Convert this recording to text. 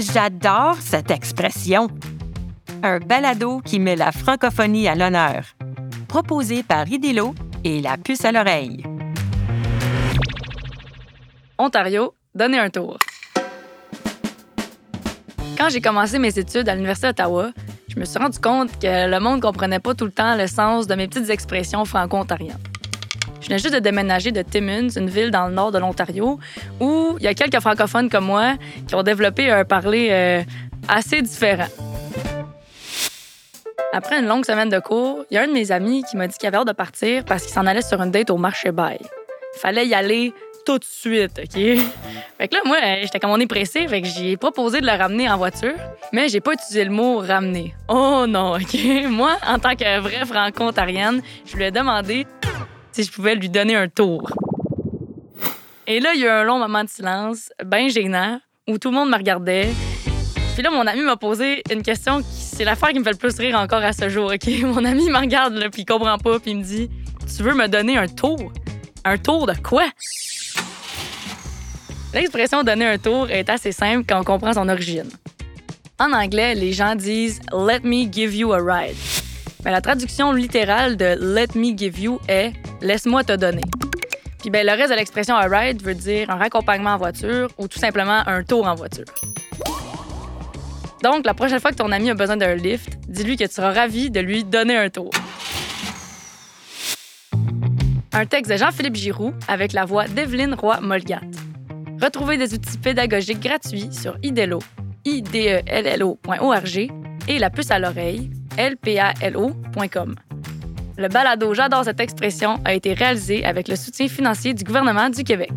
J'adore cette expression. Un balado qui met la francophonie à l'honneur. Proposé par Idélo et la puce à l'oreille. Ontario, donnez un tour. Quand j'ai commencé mes études à l'Université d'Ottawa, je me suis rendu compte que le monde comprenait pas tout le temps le sens de mes petites expressions franco-ontariennes. Venais juste de déménager de Timmins, une ville dans le nord de l'Ontario, où il y a quelques francophones comme moi qui ont développé un parler euh, assez différent. Après une longue semaine de cours, il y a un de mes amis qui m'a dit qu'il avait hâte de partir parce qu'il s'en allait sur une date au marché bail. Il fallait y aller tout de suite, OK? Fait que là, moi, j'étais comme on est pressé, fait que j'ai proposé de le ramener en voiture, mais j'ai pas utilisé le mot ramener. Oh non, OK? Moi, en tant que vraie franco-ontarienne, je lui ai demandé si je pouvais lui donner un tour. Et là, il y a eu un long moment de silence, bien gênant, où tout le monde me regardait. Puis là, mon ami m'a posé une question qui c'est l'affaire qui me fait le plus rire encore à ce jour, OK? Mon ami me regarde, là, puis il comprend pas, puis il me dit Tu veux me donner un tour? Un tour de quoi? L'expression donner un tour est assez simple quand on comprend son origine. En anglais, les gens disent Let me give you a ride. Mais la traduction littérale de Let me give you est Laisse-moi te donner. Puis ben, le reste de l'expression a ride veut dire un raccompagnement en voiture ou tout simplement un tour en voiture. Donc, la prochaine fois que ton ami a besoin d'un lift, dis-lui que tu seras ravi de lui donner un tour. Un texte de Jean-Philippe Giroux avec la voix d'Evelyne Roy-Molgat. Retrouvez des outils pédagogiques gratuits sur IDELO, idello.org et la puce à l'oreille, lpalo.com. Le balado J'adore cette expression a été réalisé avec le soutien financier du gouvernement du Québec.